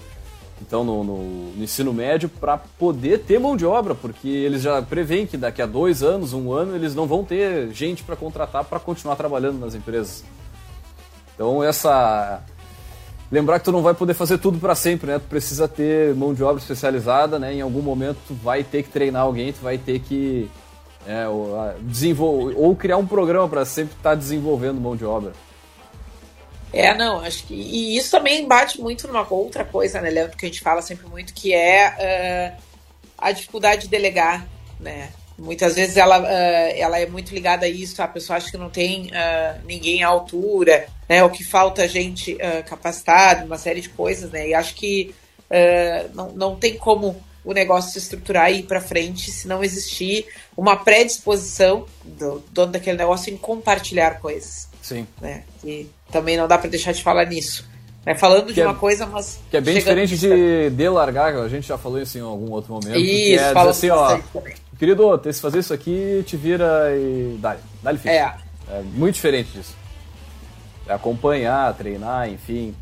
então no, no, no ensino médio para poder ter mão de obra, porque eles já preveem que daqui a dois anos, um ano, eles não vão ter gente para contratar para continuar trabalhando nas empresas. Então essa lembrar que tu não vai poder fazer tudo para sempre, né? Tu precisa ter mão de obra especializada, né? Em algum momento tu vai ter que treinar alguém, tu vai ter que é, ou, desenvol... ou criar um programa para sempre estar tá desenvolvendo mão de obra. É, não, acho que. E isso também bate muito numa outra coisa, né, Leandro, que a gente fala sempre muito, que é uh, a dificuldade de delegar, né? Muitas vezes ela, uh, ela é muito ligada a isso, a pessoa acha que não tem uh, ninguém à altura, né? Ou que falta gente capacitada, uma série de coisas, né? E acho que não, não tem como o negócio se estruturar e ir para frente se não existir uma predisposição do dono daquele negócio em compartilhar coisas. Sim. Né? E também não dá para deixar de falar nisso. Né? Falando que de é, uma coisa, mas. Que é bem diferente de, de largar, a gente já falou isso em algum outro momento. Isso, é fala assim, ó. Querido, se fazer isso aqui, te vira e dá-lhe. Dá-lhe É. é muito diferente disso. É acompanhar, treinar, enfim.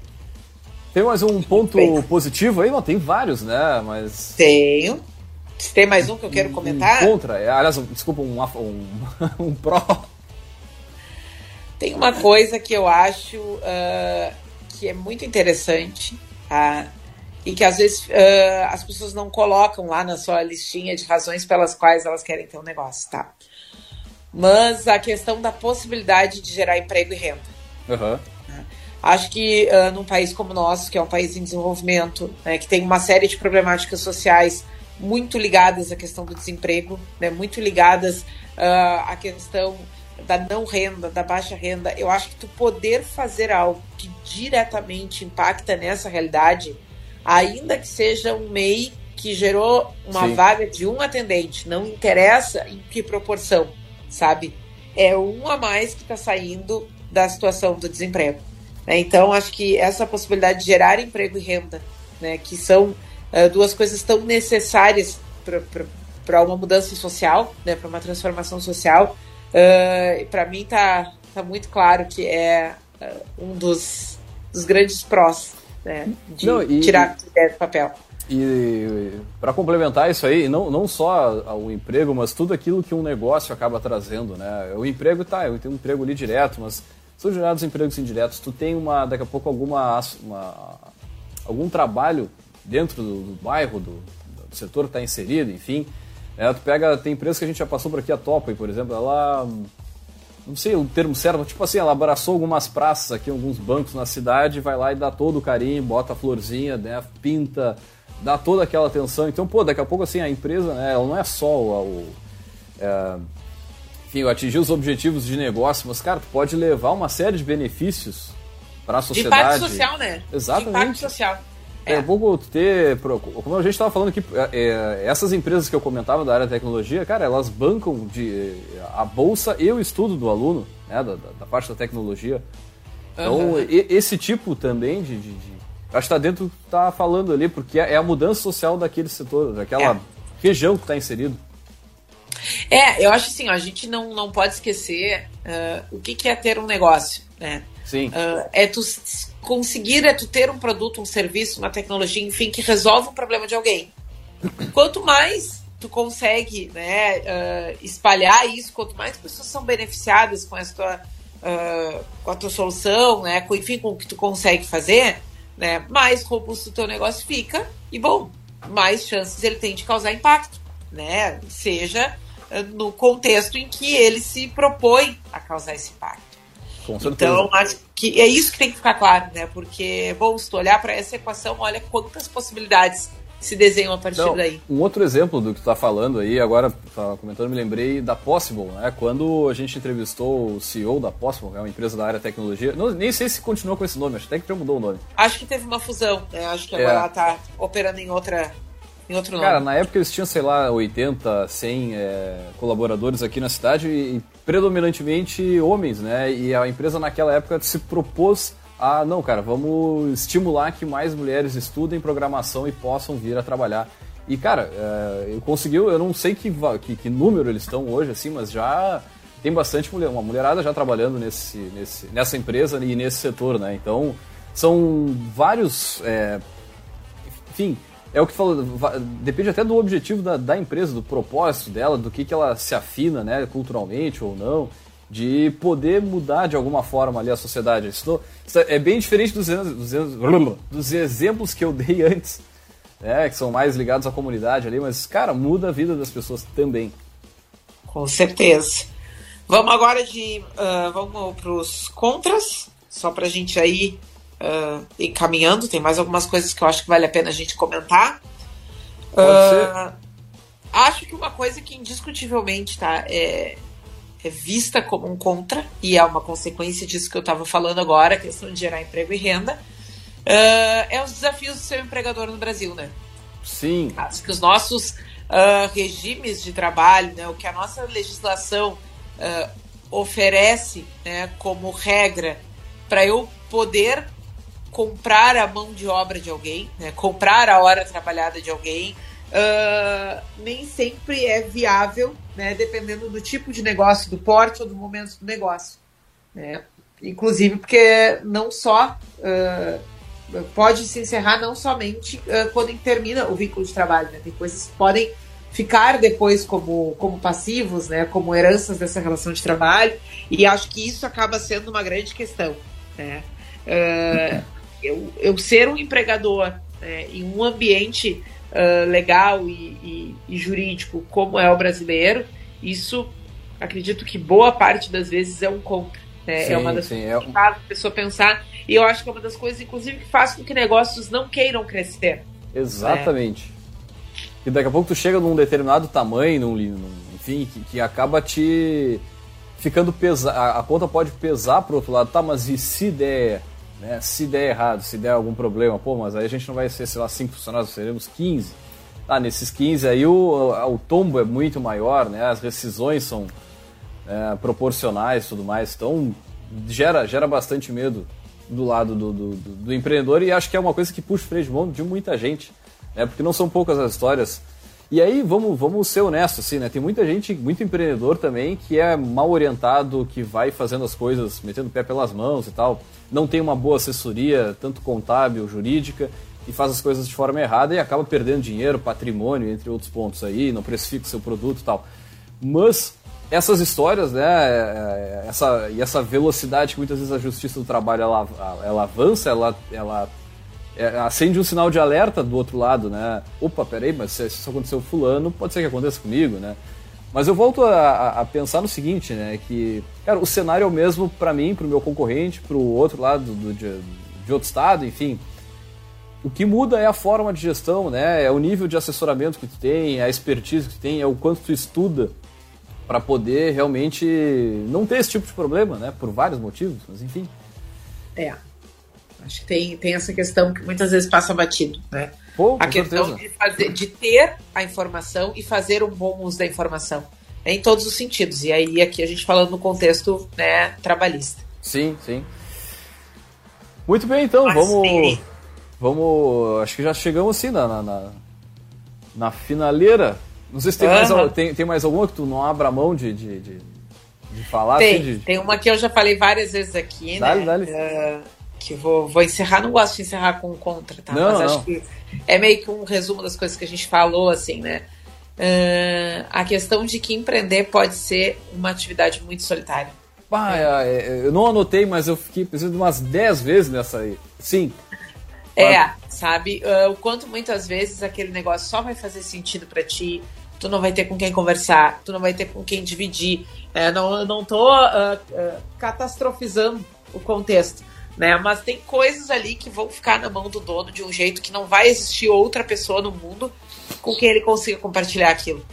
Tem mais um ponto Bem. positivo aí? Não, tem vários, né? Mas. Tenho. Se tem mais um que eu quero comentar. Um contra, é, aliás, desculpa, um, um, um pró. Tem uma coisa que eu acho uh, que é muito interessante, tá? E que às vezes uh, as pessoas não colocam lá na sua listinha de razões pelas quais elas querem ter um negócio, tá? Mas a questão da possibilidade de gerar emprego e renda. Uhum. Acho que uh, num país como o nosso, que é um país em desenvolvimento, né, que tem uma série de problemáticas sociais muito ligadas à questão do desemprego, né, muito ligadas uh, à questão da não renda, da baixa renda, eu acho que tu poder fazer algo que diretamente impacta nessa realidade, ainda que seja um MEI que gerou uma Sim. vaga de um atendente, não interessa em que proporção, sabe? É um a mais que está saindo da situação do desemprego. Né? Então, acho que essa possibilidade de gerar emprego e renda, né, que são uh, duas coisas tão necessárias para uma mudança social, né, para uma transformação social, uh, para mim tá, tá muito claro que é uh, um dos, dos grandes prós né, de não, e, tirar a ideia do papel. E para complementar isso aí, não, não só o emprego, mas tudo aquilo que um negócio acaba trazendo, né? O emprego tá, eu tenho um emprego ali direto, mas são gerados empregos indiretos. Tu tem uma, daqui a pouco, alguma, uma, algum trabalho dentro do, do bairro, do, do, setor que está inserido, enfim. É, tu pega, tem empresas que a gente já passou por aqui, a Topa, por exemplo, ela, não sei o termo certo, tipo assim, ela abraçou algumas praças aqui, alguns bancos na cidade, vai lá e dá todo o carinho, bota a florzinha, né, pinta, dá toda aquela atenção. Então, pô, daqui a pouco, assim, a empresa, né, ela não é só o, o é, enfim, atingir os objetivos de negócio, mas, cara, tu pode levar uma série de benefícios para a sociedade. De impacto social, né? Exatamente. De impacto social. É, é pouco ter. Como a gente estava falando aqui, é, é, essas empresas que eu comentava da área de tecnologia, cara, elas bancam de, a bolsa e o estudo do aluno, né, da, da parte da tecnologia. Então, uhum. e, esse tipo também de. de, de acho que está dentro, está falando ali, porque é a mudança social daquele setor, daquela é. região que está inserido. É, eu acho assim, ó, a gente não, não pode esquecer uh, o que, que é ter um negócio, né? Sim. Uh, é tu conseguir, é tu ter um produto, um serviço, uma tecnologia, enfim, que resolve o problema de alguém. Quanto mais tu consegue né, uh, espalhar isso, quanto mais pessoas são beneficiadas com essa tua, uh, com a tua solução, né, com, enfim, com o que tu consegue fazer, né, mais robusto o teu negócio fica e, bom, mais chances ele tem de causar impacto, né, seja no contexto em que ele se propõe a causar esse impacto. Então, acho que é isso que tem que ficar claro, né? Porque, bom, se tu olhar para essa equação, olha quantas possibilidades se desenham a partir Não, daí. Um outro exemplo do que tu está falando aí, agora tá comentando, me lembrei da Possible, né? Quando a gente entrevistou o CEO da Possible, que é uma empresa da área de tecnologia, não, nem sei se continuou com esse nome, acho até que já mudou o nome. Acho que teve uma fusão, né? Acho que agora é. ela está operando em outra em outro nome. Cara, na época eles tinham, sei lá, 80, 100 é, colaboradores aqui na cidade e predominantemente homens, né? E a empresa naquela época se propôs a, não, cara, vamos estimular que mais mulheres estudem programação e possam vir a trabalhar. E, cara, é, conseguiu, eu não sei que, que, que, número eles estão hoje, assim, mas já tem bastante mulher, uma mulherada já trabalhando nesse, nesse, nessa empresa e nesse setor, né? Então, são vários, é, enfim, é o que falou, depende até do objetivo da, da empresa, do propósito dela, do que, que ela se afina, né, culturalmente ou não, de poder mudar de alguma forma ali a sociedade. Isso é bem diferente dos, dos, dos exemplos que eu dei antes, né, que são mais ligados à comunidade ali, mas, cara, muda a vida das pessoas também. Com certeza. Vamos agora de. Uh, vamos para os contras, só para a gente aí uh, encaminhando. Tem mais algumas coisas que eu acho que vale a pena a gente comentar. Uh, acho que uma coisa que indiscutivelmente tá, é, é, vista como um contra, e é uma consequência disso que eu estava falando agora, a questão de gerar emprego e renda, uh, é os desafios de ser um empregador no Brasil, né? Sim. Acho que os nossos uh, regimes de trabalho, né, o que a nossa legislação uh, oferece né, como regra para eu poder comprar a mão de obra de alguém, né, comprar a hora trabalhada de alguém, uh, nem sempre é viável, né, dependendo do tipo de negócio, do porte ou do momento do negócio. Né? Inclusive porque não só uh, pode se encerrar não somente uh, quando termina o vínculo de trabalho, né? tem coisas que podem ficar depois como, como passivos, né, como heranças dessa relação de trabalho, e acho que isso acaba sendo uma grande questão. Né? Uh, eu, eu ser um empregador né, em um ambiente uh, legal e, e, e, jurídico como é o brasileiro, isso acredito que boa parte das vezes é um contra. Né? Sim, é uma das sim, coisas é... que faz a pessoa pensar, e eu acho que é uma das coisas, inclusive, que faz com que negócios não queiram crescer. Exatamente. Né? E daqui a pouco tu chega num determinado tamanho, num, num enfim, que, que, acaba te ficando pesar. A, conta pode pesar pro outro lado, tá, mas e se der, né? Se der errado, se der algum problema, pô, mas aí a gente não vai ser, sei lá, 5 funcionários, seremos 15. Tá, nesses 15 aí o, o tombo é muito maior, né? As rescisões são é, proporcionais e tudo mais. Então gera, gera bastante medo do lado do, do, do, do empreendedor e acho que é uma coisa que puxa o freio de mão de muita gente né? Porque não são poucas as histórias. E aí, vamos, vamos ser honestos, assim, né? Tem muita gente, muito empreendedor também, que é mal orientado, que vai fazendo as coisas, metendo o pé pelas mãos e tal. Não tem uma boa assessoria, tanto contábil, jurídica, e faz as coisas de forma errada e acaba perdendo dinheiro, patrimônio, entre outros pontos aí, não precifica o seu produto e tal. Mas essas histórias, né, é, essa, e essa velocidade que muitas vezes a justiça do trabalho ela, ela avança, ela, ela é, acende um sinal de alerta do outro lado, né? Opa, peraí, mas se isso aconteceu fulano, pode ser que aconteça comigo, né? Mas eu volto a, a pensar no seguinte, né? Que, cara, o cenário é o mesmo para mim, para o meu concorrente, para o outro lado do, de, de outro estado, enfim. O que muda é a forma de gestão, né? É o nível de assessoramento que tu tem, a expertise que tu tem, é o quanto tu estuda para poder realmente não ter esse tipo de problema, né? Por vários motivos, mas enfim. É. Acho que tem, tem essa questão que muitas vezes passa batido, né? Pô, a questão de, fazer, de ter a informação e fazer um bom uso da informação. Né, em todos os sentidos. E aí, aqui a gente falando no contexto né, trabalhista. Sim, sim. Muito bem, então, Mas, vamos. Sim. Vamos. Acho que já chegamos assim na, na, na finaleira. Não sei se tem, uhum. mais, tem, tem mais alguma que tu não abra mão de, de, de, de falar? Tem, assim, de... tem uma que eu já falei várias vezes aqui, dale, né? Dale. Uh, que vou, vou encerrar, não gosto de encerrar com contra, tá? Não, Mas acho que é meio que um resumo das coisas que a gente falou, assim, né? Uh, a questão de que empreender pode ser uma atividade muito solitária. Ah, é. Eu não anotei, mas eu fiquei pensando umas 10 vezes nessa aí. Sim. É, sabe? Uh, o quanto muitas vezes aquele negócio só vai fazer sentido para ti, tu não vai ter com quem conversar, tu não vai ter com quem dividir. É, não, eu não tô uh, catastrofizando o contexto né? Mas tem coisas ali que vão ficar na mão do dono de um jeito que não vai existir outra pessoa no mundo com quem ele consiga compartilhar aquilo.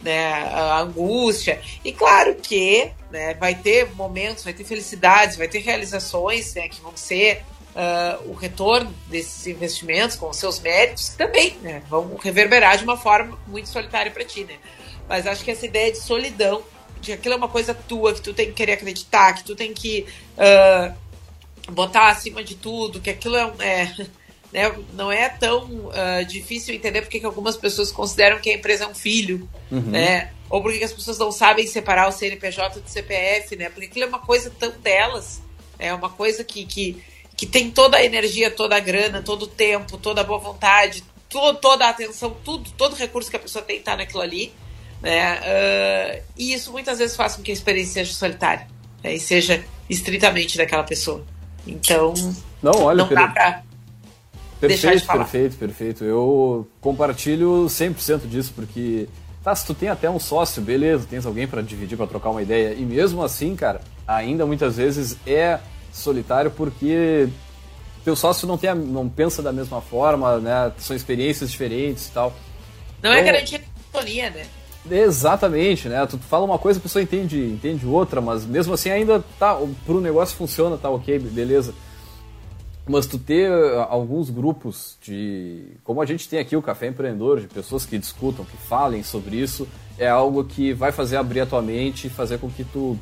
Né, a angústia. E claro que né, vai ter momentos, vai ter felicidades, vai ter realizações né, que vão ser uh, o retorno desses investimentos com os seus méritos, que também né, vão reverberar de uma forma muito solitária para ti. Né? Mas acho que essa ideia de solidão, de aquilo é uma coisa tua, que tu tem que querer acreditar, que tu tem que. Uh, botar acima de tudo, que aquilo é, é né, não é tão uh, difícil entender porque que algumas pessoas consideram que a empresa é um filho, uhum. né? Ou porque as pessoas não sabem separar o CNPJ do CPF, né? Porque aquilo é uma coisa tão delas, é uma coisa que, que, que tem toda a energia, toda a grana, todo o tempo, toda a boa vontade, todo, toda a atenção, tudo, todo recurso que a pessoa tem está naquilo ali, né? Uh, e isso muitas vezes faz com que a experiência seja solitária né? e seja estritamente daquela pessoa. Então, não, olha, não dá pra Perfeito, de perfeito, perfeito. Eu compartilho 100% disso, porque tá, se tu tem até um sócio, beleza, tens alguém para dividir, para trocar uma ideia, e mesmo assim, cara, ainda muitas vezes é solitário porque teu sócio não, tem a, não pensa da mesma forma, né? São experiências diferentes e tal. Não é então, é garantia de sintonia, né? Exatamente, né? Tu fala uma coisa, a pessoa entende, entende outra, mas mesmo assim ainda tá, pro negócio funciona, tá ok, beleza. Mas tu ter alguns grupos de. Como a gente tem aqui o Café Empreendedor, de pessoas que discutam, que falem sobre isso, é algo que vai fazer abrir a tua mente fazer com que tu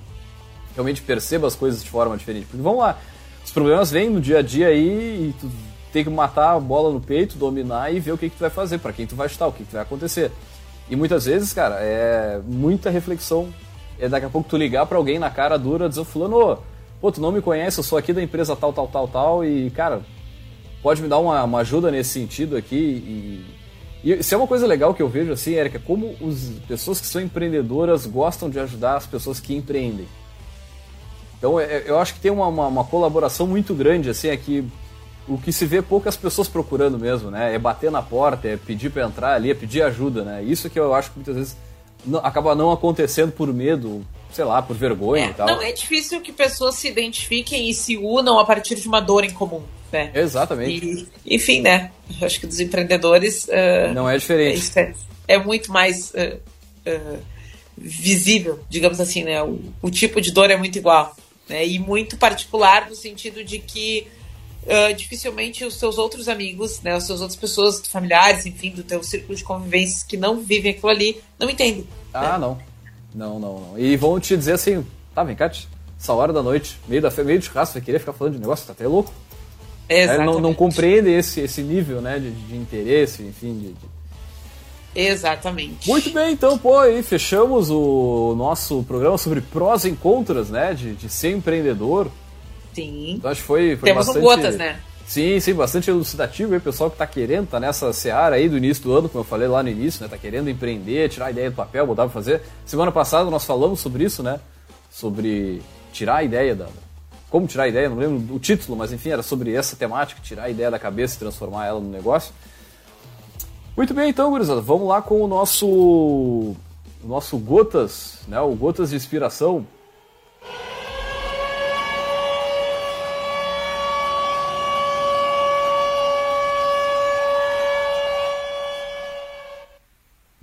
realmente perceba as coisas de forma diferente. Porque vamos lá, os problemas vêm no dia a dia aí e tu tem que matar a bola no peito, dominar e ver o que, que tu vai fazer, para quem tu vai chutar, o que, que vai acontecer. E muitas vezes, cara, é muita reflexão. É daqui a pouco tu ligar para alguém na cara dura, dizer, fulano, pô, tu não me conhece, eu sou aqui da empresa tal, tal, tal, tal, e, cara, pode me dar uma, uma ajuda nesse sentido aqui. E, e isso é uma coisa legal que eu vejo, assim, Erika, como as pessoas que são empreendedoras gostam de ajudar as pessoas que empreendem. Então, é, eu acho que tem uma, uma, uma colaboração muito grande, assim, aqui. O que se vê poucas pessoas procurando mesmo, né? É bater na porta, é pedir para entrar ali, é pedir ajuda, né? Isso que eu acho que muitas vezes não, acaba não acontecendo por medo, sei lá, por vergonha é, e tal. Não é difícil que pessoas se identifiquem e se unam a partir de uma dor em comum, né? Exatamente. E, enfim, né? Acho que dos empreendedores. Uh, não é diferente. É, é muito mais uh, uh, visível, digamos assim, né? O, o, tipo de dor é muito igual. Né? E muito particular no sentido de que dificilmente os seus outros amigos, né? As suas outras pessoas, familiares, enfim, do teu círculo de convivência que não vivem aquilo ali, não entendem. Ah, né? não. Não, não, não. E vão te dizer assim, tá, vem cá, essa hora da noite, meio, da, meio de churrasco, vai querer ficar falando de negócio, tá até louco. É, não, não compreende esse, esse nível, né, de, de interesse, enfim, de, de... Exatamente. Muito bem, então, pô, aí fechamos o nosso programa sobre prós e contras, né, de, de ser empreendedor. Sim. Então acho que foi, foi Temos bastante... um gotas, né? Sim, sim, bastante elucidativo aí, pessoal que tá querendo, tá nessa seara aí do início do ano, como eu falei lá no início, né? Tá querendo empreender, tirar a ideia do papel, botar pra fazer. Semana passada nós falamos sobre isso, né? Sobre tirar a ideia da. Como tirar a ideia, não lembro o título, mas enfim, era sobre essa temática, tirar a ideia da cabeça e transformar ela no negócio. Muito bem, então, gurizada, vamos lá com o nosso. O nosso Gotas, né? O Gotas de Inspiração.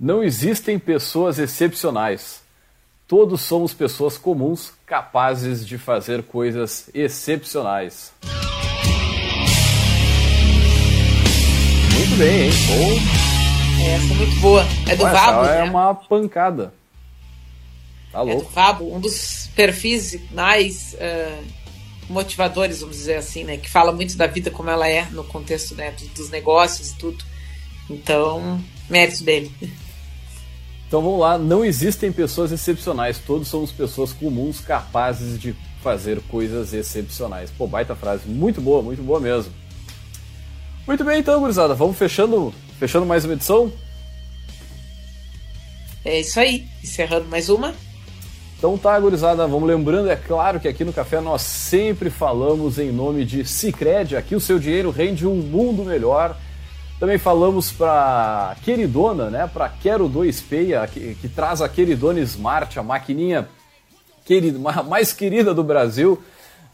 Não existem pessoas excepcionais. Todos somos pessoas comuns capazes de fazer coisas excepcionais. Muito bem, hein? Bom. Essa é muito boa. É do Vabo. É né? uma pancada. Tá louco. É do Vabo, um dos perfis mais uh, motivadores, vamos dizer assim, né? Que fala muito da vida como ela é no contexto né, dos negócios e tudo. Então, mérito dele. Então vamos lá, não existem pessoas excepcionais, todos somos pessoas comuns capazes de fazer coisas excepcionais. Pô, baita frase, muito boa, muito boa mesmo. Muito bem então, gurizada, vamos fechando, fechando mais uma edição? É isso aí, encerrando mais uma. Então tá, gurizada, vamos lembrando, é claro que aqui no Café nós sempre falamos em nome de Cicred, aqui o seu dinheiro rende um mundo melhor. Também falamos para Queridona, né? Para Quero 2 Peia, que, que, traz a Queridona Smart, a maquininha querida, mais querida do Brasil.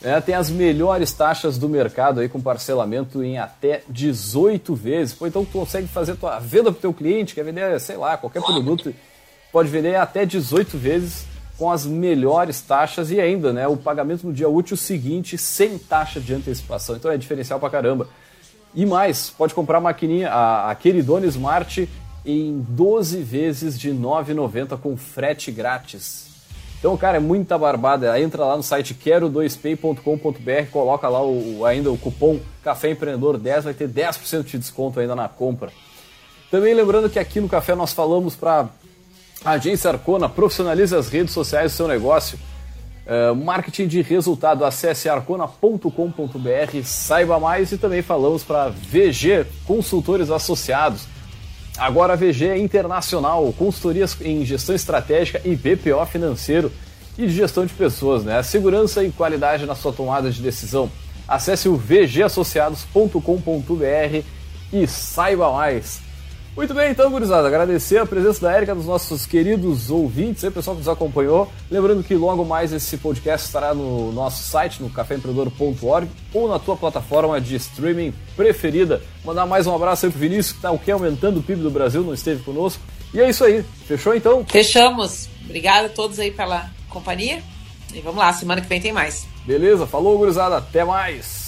Né? Tem as melhores taxas do mercado aí com parcelamento em até 18 vezes. Pô, então tu consegue fazer tua venda para o teu cliente, quer vender, sei lá, qualquer produto, pode vender até 18 vezes com as melhores taxas e ainda, né, o pagamento no dia útil seguinte sem taxa de antecipação. Então é diferencial pra caramba. E mais, pode comprar a maquininha, a, a Queridone Smart, em 12 vezes de R$ 9,90 com frete grátis. Então, cara, é muita barbada. Entra lá no site quero2pay.com.br, coloca lá o, ainda o cupom Café Empreendedor 10, vai ter 10% de desconto ainda na compra. Também lembrando que aqui no Café nós falamos para a agência Arcona, profissionalize as redes sociais do seu negócio. Uh, marketing de resultado, acesse arcona.com.br, saiba mais e também falamos para VG Consultores Associados. Agora a VG é internacional, consultorias em gestão estratégica e BPO financeiro e de gestão de pessoas, né? Segurança e qualidade na sua tomada de decisão. Acesse o vgassociados.com.br e saiba mais. Muito bem, então, gurizada, agradecer a presença da Érica, dos nossos queridos ouvintes, aí, pessoal que nos acompanhou. Lembrando que logo mais esse podcast estará no nosso site, no caféempreendedor.org ou na tua plataforma de streaming preferida. Mandar mais um abraço aí pro Vinícius, que tá o que aumentando o PIB do Brasil, não esteve conosco. E é isso aí, fechou então? Fechamos. Obrigado a todos aí pela companhia. E vamos lá, semana que vem tem mais. Beleza, falou, gurizada, até mais.